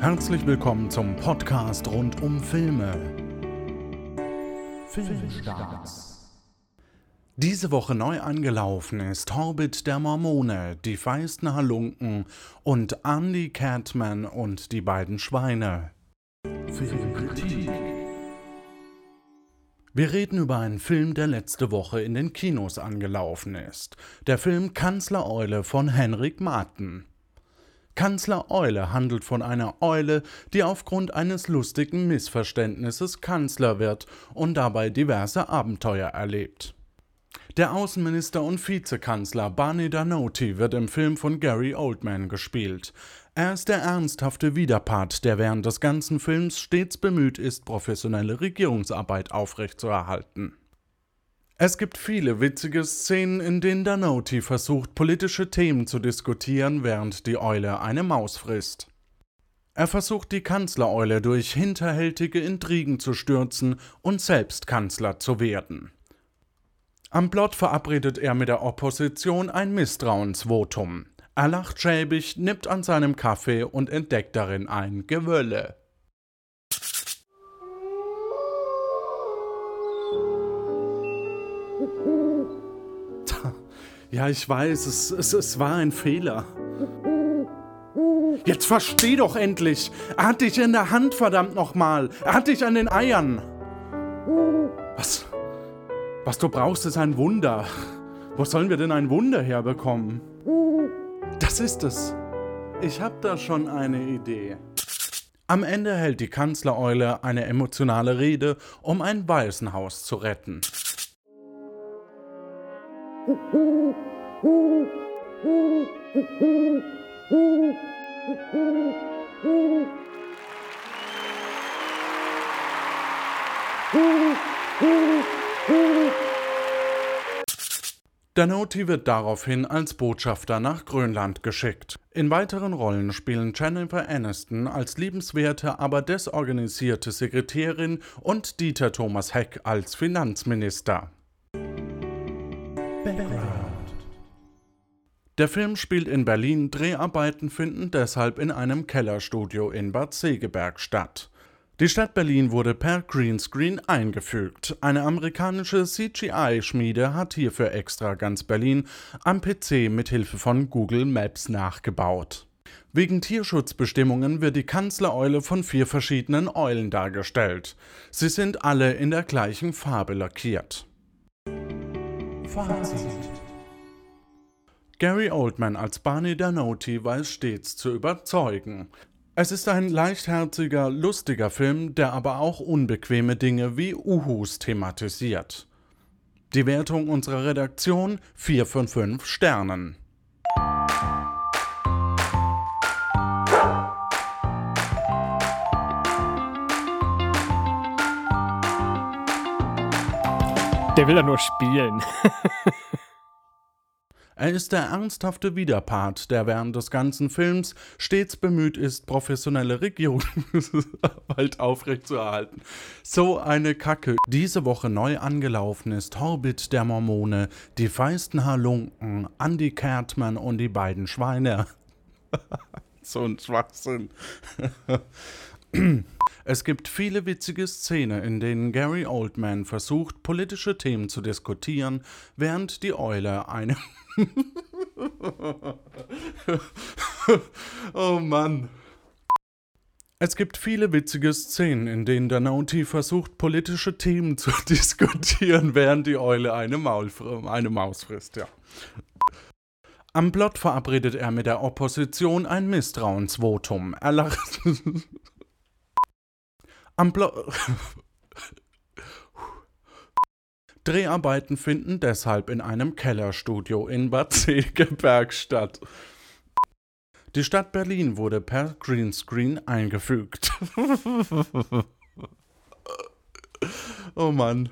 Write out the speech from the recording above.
Herzlich willkommen zum Podcast rund um Filme. Filmstarts. Diese Woche neu angelaufen ist Hobbit der Mormone, die feisten Halunken und Andy Catman und die beiden Schweine. Filmkritik. Wir reden über einen Film, der letzte Woche in den Kinos angelaufen ist. Der Film Kanzlereule von Henrik Marten. Kanzler Eule handelt von einer Eule, die aufgrund eines lustigen Missverständnisses Kanzler wird und dabei diverse Abenteuer erlebt. Der Außenminister und Vizekanzler Barney Danoti wird im Film von Gary Oldman gespielt. Er ist der ernsthafte Widerpart, der während des ganzen Films stets bemüht ist, professionelle Regierungsarbeit aufrechtzuerhalten. Es gibt viele witzige Szenen, in denen Danoti versucht, politische Themen zu diskutieren, während die Eule eine Maus frisst. Er versucht, die Kanzlereule durch hinterhältige Intrigen zu stürzen und selbst Kanzler zu werden. Am Plot verabredet er mit der Opposition ein Misstrauensvotum. Er lacht schäbig, nippt an seinem Kaffee und entdeckt darin ein Gewölle. Ja, ich weiß, es, es, es war ein Fehler. Jetzt versteh doch endlich! Er hat dich in der Hand, verdammt nochmal! Er hat dich an den Eiern! Was? Was du brauchst, ist ein Wunder. Wo sollen wir denn ein Wunder herbekommen? Das ist es. Ich hab da schon eine Idee. Am Ende hält die Kanzlereule eine emotionale Rede, um ein Waisenhaus zu retten. Danoti wird daraufhin als Botschafter nach Grönland geschickt. In weiteren Rollen spielen Jennifer Aniston als liebenswerte, aber desorganisierte Sekretärin und Dieter Thomas Heck als Finanzminister. Background. Der Film spielt in Berlin, Dreharbeiten finden deshalb in einem Kellerstudio in Bad Segeberg statt. Die Stadt Berlin wurde per Greenscreen eingefügt. Eine amerikanische CGI-Schmiede hat hierfür extra ganz Berlin am PC mit Hilfe von Google Maps nachgebaut. Wegen Tierschutzbestimmungen wird die Kanzlereule von vier verschiedenen Eulen dargestellt. Sie sind alle in der gleichen Farbe lackiert. Fazit. Gary Oldman als Barney Danoti weiß stets zu überzeugen. Es ist ein leichtherziger, lustiger Film, der aber auch unbequeme Dinge wie Uhus thematisiert. Die Wertung unserer Redaktion 4 von 5 Sternen. Der will ja nur spielen. Er ist der ernsthafte Widerpart, der während des ganzen Films stets bemüht ist, professionelle Regierungsarbeit aufrechtzuerhalten. So eine Kacke. Diese Woche neu angelaufen ist Horbit der Mormone, die feisten Halunken, Andy Cartman und die beiden Schweine. so ein Schwachsinn. Es gibt viele witzige Szenen, in denen Gary Oldman versucht, politische Themen zu diskutieren, während die Eule eine. oh Mann. Es gibt viele witzige Szenen, in denen der Naughty versucht, politische Themen zu diskutieren, während die Eule eine, Maul, eine Maus frisst, ja. Am Plot verabredet er mit der Opposition ein Misstrauensvotum. Er lacht. Am Blo Dreharbeiten finden deshalb in einem Kellerstudio in Bad Segeberg statt. Die Stadt Berlin wurde per Greenscreen eingefügt. oh Mann.